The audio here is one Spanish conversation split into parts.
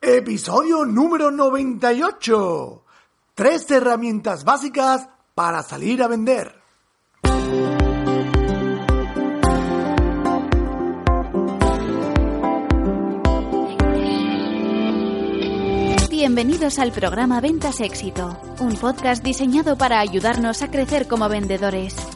Episodio número 98. Tres herramientas básicas para salir a vender. Bienvenidos al programa Ventas Éxito, un podcast diseñado para ayudarnos a crecer como vendedores.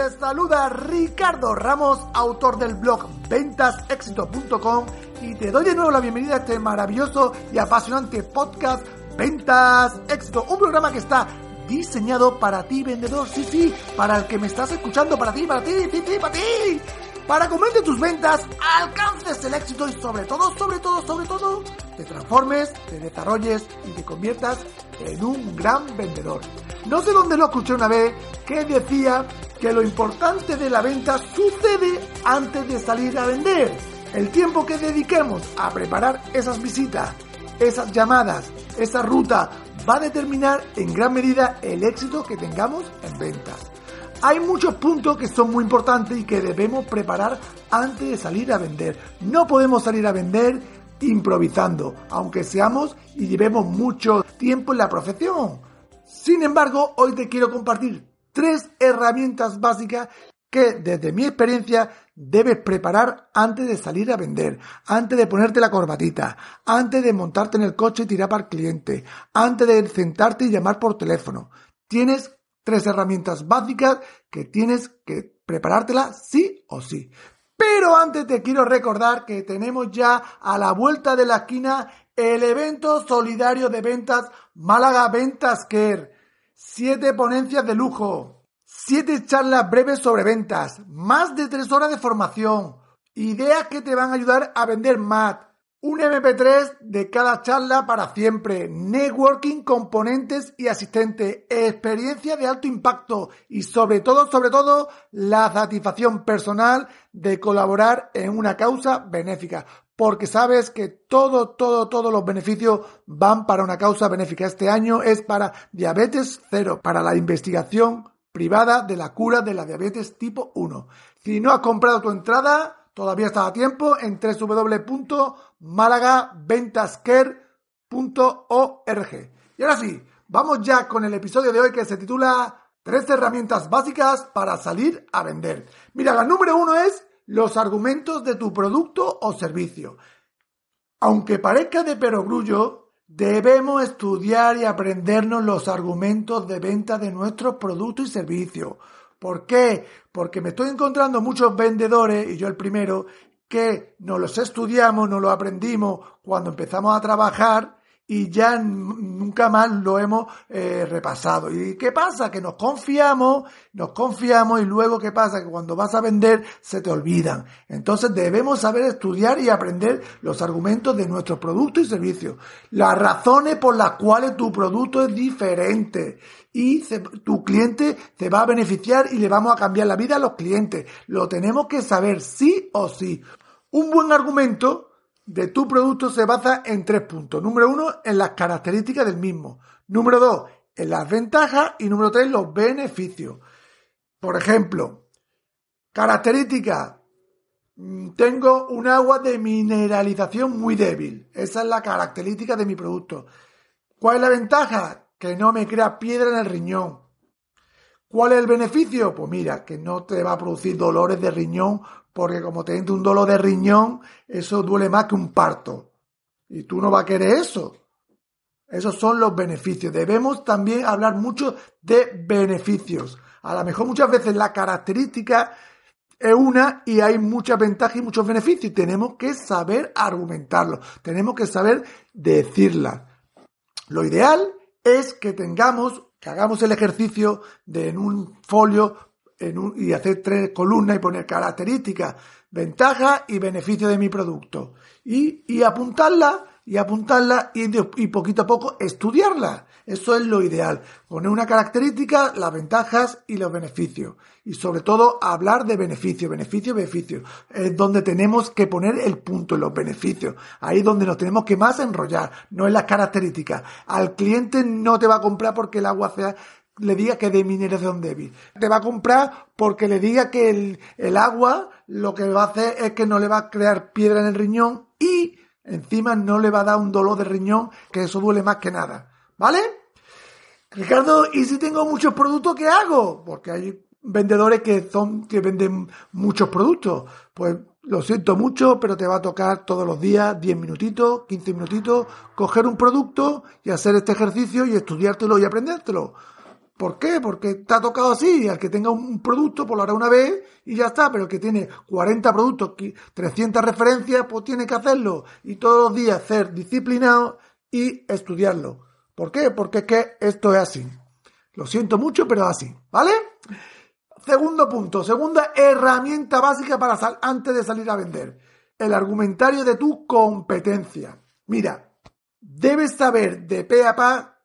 Te saluda Ricardo Ramos, autor del blog ventasexito.com y te doy de nuevo la bienvenida a este maravilloso y apasionante podcast Ventas Éxito, un programa que está diseñado para ti vendedor, sí, sí, para el que me estás escuchando, para ti, para ti, sí, sí, para ti, para que aumentes tus ventas, alcances el éxito y sobre todo, sobre todo, sobre todo, te transformes, te desarrolles y te conviertas en un gran vendedor. No sé dónde lo escuché una vez que decía que lo importante de la venta sucede antes de salir a vender. El tiempo que dediquemos a preparar esas visitas, esas llamadas, esa ruta, va a determinar en gran medida el éxito que tengamos en ventas. Hay muchos puntos que son muy importantes y que debemos preparar antes de salir a vender. No podemos salir a vender improvisando, aunque seamos y llevemos mucho tiempo en la profesión. Sin embargo, hoy te quiero compartir tres herramientas básicas que desde mi experiencia debes preparar antes de salir a vender, antes de ponerte la corbatita, antes de montarte en el coche y tirar para el cliente, antes de sentarte y llamar por teléfono. Tienes tres herramientas básicas que tienes que preparártelas sí o sí. Pero antes te quiero recordar que tenemos ya a la vuelta de la esquina el evento solidario de ventas Málaga Ventas Care. Siete ponencias de lujo, siete charlas breves sobre ventas, más de tres horas de formación, ideas que te van a ayudar a vender más, un MP3 de cada charla para siempre, networking, componentes y asistentes, experiencia de alto impacto y sobre todo, sobre todo, la satisfacción personal de colaborar en una causa benéfica. Porque sabes que todo, todo, todos los beneficios van para una causa benéfica. Este año es para diabetes cero, para la investigación privada de la cura de la diabetes tipo 1. Si no has comprado tu entrada, Todavía está a tiempo en www.malagaventascare.org. Y ahora sí, vamos ya con el episodio de hoy que se titula Tres herramientas básicas para salir a vender. Mira, la número uno es los argumentos de tu producto o servicio. Aunque parezca de perogrullo, debemos estudiar y aprendernos los argumentos de venta de nuestros productos y servicios ¿Por qué? Porque me estoy encontrando muchos vendedores, y yo el primero, que nos los estudiamos, nos los aprendimos cuando empezamos a trabajar y ya nunca más lo hemos eh, repasado. ¿Y qué pasa? Que nos confiamos, nos confiamos y luego qué pasa? Que cuando vas a vender se te olvidan. Entonces debemos saber estudiar y aprender los argumentos de nuestros productos y servicios, las razones por las cuales tu producto es diferente y tu cliente te va a beneficiar y le vamos a cambiar la vida a los clientes. Lo tenemos que saber sí o sí. Un buen argumento de tu producto se basa en tres puntos. Número uno, en las características del mismo. Número dos, en las ventajas. Y número tres, los beneficios. Por ejemplo, características. Mm, tengo un agua de mineralización muy débil. Esa es la característica de mi producto. ¿Cuál es la ventaja? Que no me crea piedra en el riñón. ¿Cuál es el beneficio? Pues mira, que no te va a producir dolores de riñón porque como te un dolor de riñón, eso duele más que un parto. Y tú no vas a querer eso. Esos son los beneficios. Debemos también hablar mucho de beneficios. A lo mejor muchas veces la característica es una y hay muchas ventajas y muchos beneficios. Y tenemos que saber argumentarlo. Tenemos que saber decirla. Lo ideal es que tengamos, que hagamos el ejercicio de en un folio en un, y hacer tres columnas y poner características, ventajas y beneficios de mi producto. Y, y apuntarla y apuntarla y, y, poquito a poco estudiarla. Eso es lo ideal. Poner una característica, las ventajas y los beneficios. Y sobre todo hablar de beneficios, beneficios, beneficios. Es donde tenemos que poner el punto en los beneficios. Ahí es donde nos tenemos que más enrollar, no en las características. Al cliente no te va a comprar porque el agua sea le diga que de mineración débil. Te va a comprar porque le diga que el, el agua lo que va a hacer es que no le va a crear piedra en el riñón y Encima no le va a dar un dolor de riñón, que eso duele más que nada. ¿Vale? Ricardo, ¿y si tengo muchos productos, qué hago? Porque hay vendedores que son, que venden muchos productos. Pues lo siento mucho, pero te va a tocar todos los días 10 minutitos, 15 minutitos, coger un producto y hacer este ejercicio y estudiártelo y aprendértelo. ¿Por qué? Porque te tocado así. Al que tenga un producto, pues lo hará una vez y ya está. Pero el que tiene 40 productos, 300 referencias, pues tiene que hacerlo. Y todos los días ser disciplinado y estudiarlo. ¿Por qué? Porque es que esto es así. Lo siento mucho, pero así. ¿Vale? Segundo punto. Segunda herramienta básica para antes de salir a vender. El argumentario de tu competencia. Mira, debes saber de pe a pa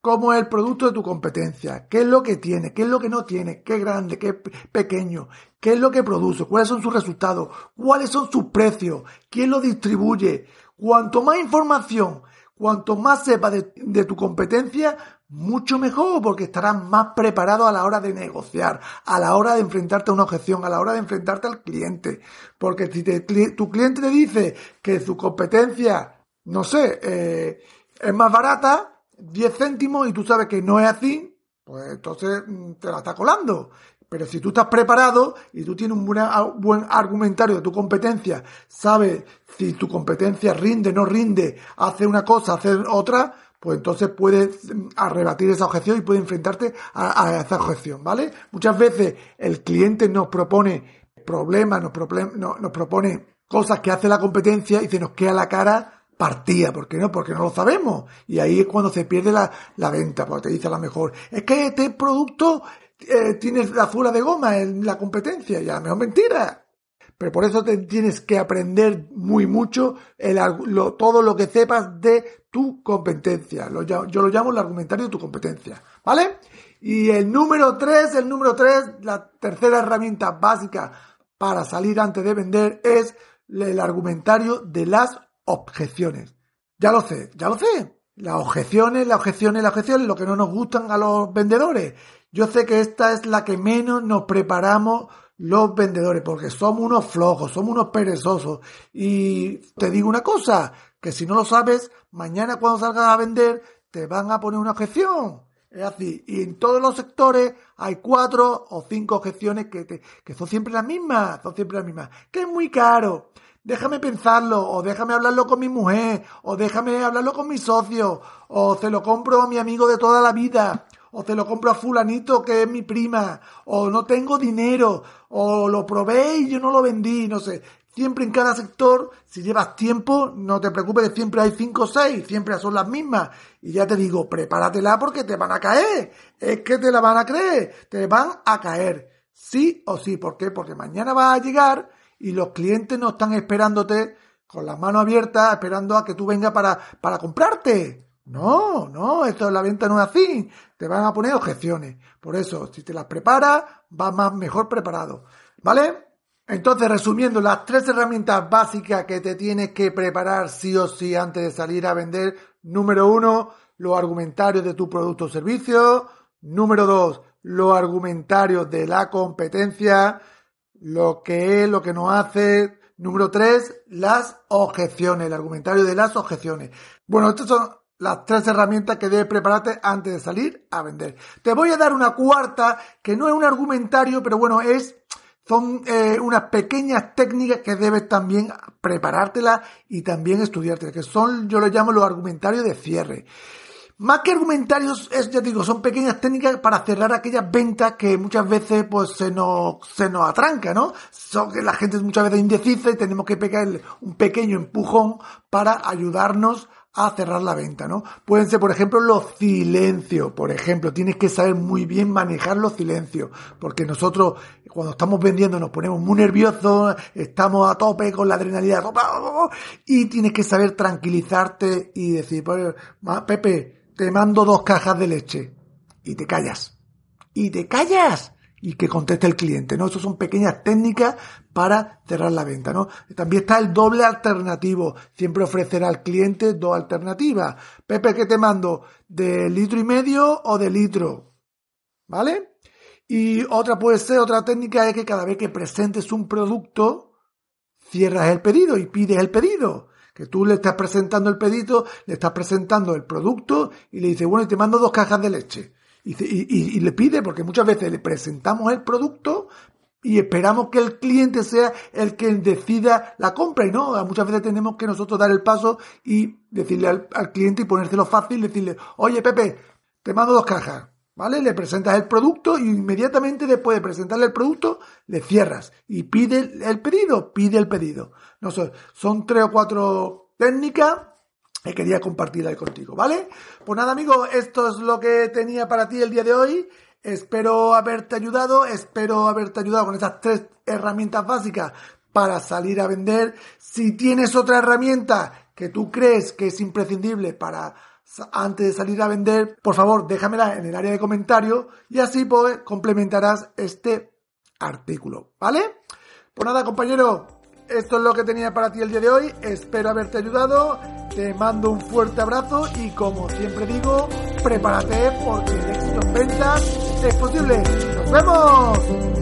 cómo es el producto de tu competencia, qué es lo que tiene, qué es lo que no tiene, qué grande, qué pequeño, qué es lo que produce, cuáles son sus resultados, cuáles son sus precios, quién lo distribuye. Cuanto más información, cuanto más sepas de, tu competencia, mucho mejor, porque estarás más preparado a la hora de negociar, a la hora de enfrentarte a una objeción, a la hora de enfrentarte al cliente. Porque si tu cliente te dice que su competencia, no sé, eh, es más barata, 10 céntimos y tú sabes que no es así, pues entonces mm, te la está colando. Pero si tú estás preparado y tú tienes un buen, argumentario de tu competencia, sabes si tu competencia rinde, no rinde, hace una cosa, hace otra, pues entonces puedes mm, arrebatir esa objeción y puedes enfrentarte a, esa objeción, ¿vale? Muchas veces el cliente nos propone problemas, nos, nos propone cosas que hace la competencia y se nos queda la cara partida. ¿Por qué no? Porque no lo sabemos. Y ahí es cuando se pierde la, la venta, porque te dice a lo mejor, es que este producto eh, tiene la fura de goma en la competencia, y a lo mejor mentira. Pero por eso te tienes que aprender muy mucho el, lo, todo lo que sepas de tu competencia. Lo, yo lo llamo el argumentario de tu competencia. ¿Vale? Y el número tres, el número tres, la tercera herramienta básica para salir antes de vender es el argumentario de las objeciones. Ya lo sé, ya lo sé. Las objeciones, las objeciones, las objeciones, lo que no nos gustan a los vendedores. Yo sé que esta es la que menos nos preparamos los vendedores, porque somos unos flojos, somos unos perezosos. Y te digo una cosa, que si no lo sabes, mañana cuando salgas a vender, te van a poner una objeción. Es así. Y en todos los sectores hay cuatro o cinco objeciones que, te, que son siempre las mismas, son siempre las mismas. Que es muy caro, déjame pensarlo, o déjame hablarlo con mi mujer, o déjame hablarlo con mi socio, o se lo compro a mi amigo de toda la vida, o se lo compro a fulanito que es mi prima, o no tengo dinero, o lo probé y yo no lo vendí, no sé. Siempre en cada sector, si llevas tiempo, no te preocupes, siempre hay cinco o seis, siempre son las mismas. Y ya te digo, prepáratela porque te van a caer. Es que te la van a creer, te van a caer. Sí o sí. ¿Por qué? Porque mañana va a llegar y los clientes no están esperándote con las manos abiertas, esperando a que tú vengas para, para comprarte. No, no, esto de la venta no es así. Te van a poner objeciones. Por eso, si te las preparas, vas más mejor preparado. ¿Vale? Entonces, resumiendo, las tres herramientas básicas que te tienes que preparar sí o sí antes de salir a vender. Número uno, los argumentarios de tu producto o servicio. Número dos, los argumentarios de la competencia lo que es, lo que no hace. Número tres, las objeciones, el argumentario de las objeciones. Bueno, estas son las tres herramientas que debes prepararte antes de salir a vender. Te voy a dar una cuarta, que no es un argumentario, pero bueno, es son eh, unas pequeñas técnicas que debes también preparártelas y también estudiártelas, que son, yo lo llamo los argumentarios de cierre. Más que argumentarios, es, ya digo, son pequeñas técnicas para cerrar aquellas ventas que muchas veces pues se nos, se nos atranca, ¿no? Son la gente es muchas veces indecisa y tenemos que pegarle un pequeño empujón para ayudarnos a cerrar la venta, ¿no? Pueden ser, por ejemplo, los silencios. Por ejemplo, tienes que saber muy bien manejar los silencios, porque nosotros cuando estamos vendiendo nos ponemos muy nerviosos, estamos a tope con la adrenalina, y tienes que saber tranquilizarte y decir, pues, Pepe, te mando dos cajas de leche. Y te callas. Y te callas y que conteste el cliente, ¿no? Eso son pequeñas técnicas para cerrar la venta, ¿no? También está el doble alternativo. Siempre ofrecerá al cliente dos alternativas. Pepe, ¿qué te mando? ¿De litro y medio o de litro? ¿Vale? Y otra puede ser, otra técnica es que cada vez que presentes un producto, cierras el pedido y pides el pedido. Que tú le estás presentando el pedido, le estás presentando el producto y le dices, bueno, y te mando dos cajas de leche y, le pide, porque muchas veces le presentamos el producto y esperamos que el cliente sea el que decida la compra y no, muchas veces tenemos que nosotros dar el paso y decirle al, cliente y ponérselo fácil, decirle, oye Pepe, te mando dos cajas, ¿vale? Le presentas el producto y inmediatamente después de presentarle el producto, le cierras y pide el pedido, pide el pedido. No sé, son tres o cuatro técnicas que quería compartirla contigo, ¿vale? Pues nada, amigo, esto es lo que tenía para ti el día de hoy. Espero haberte ayudado, espero haberte ayudado con estas tres herramientas básicas para salir a vender. Si tienes otra herramienta que tú crees que es imprescindible para antes de salir a vender, por favor, déjamela en el área de comentarios y así pues complementarás este artículo, ¿vale? Pues nada, compañero, esto es lo que tenía para ti el día de hoy. Espero haberte ayudado. Te mando un fuerte abrazo y como siempre digo, prepárate porque el éxito en ventas es posible. ¡Nos vemos!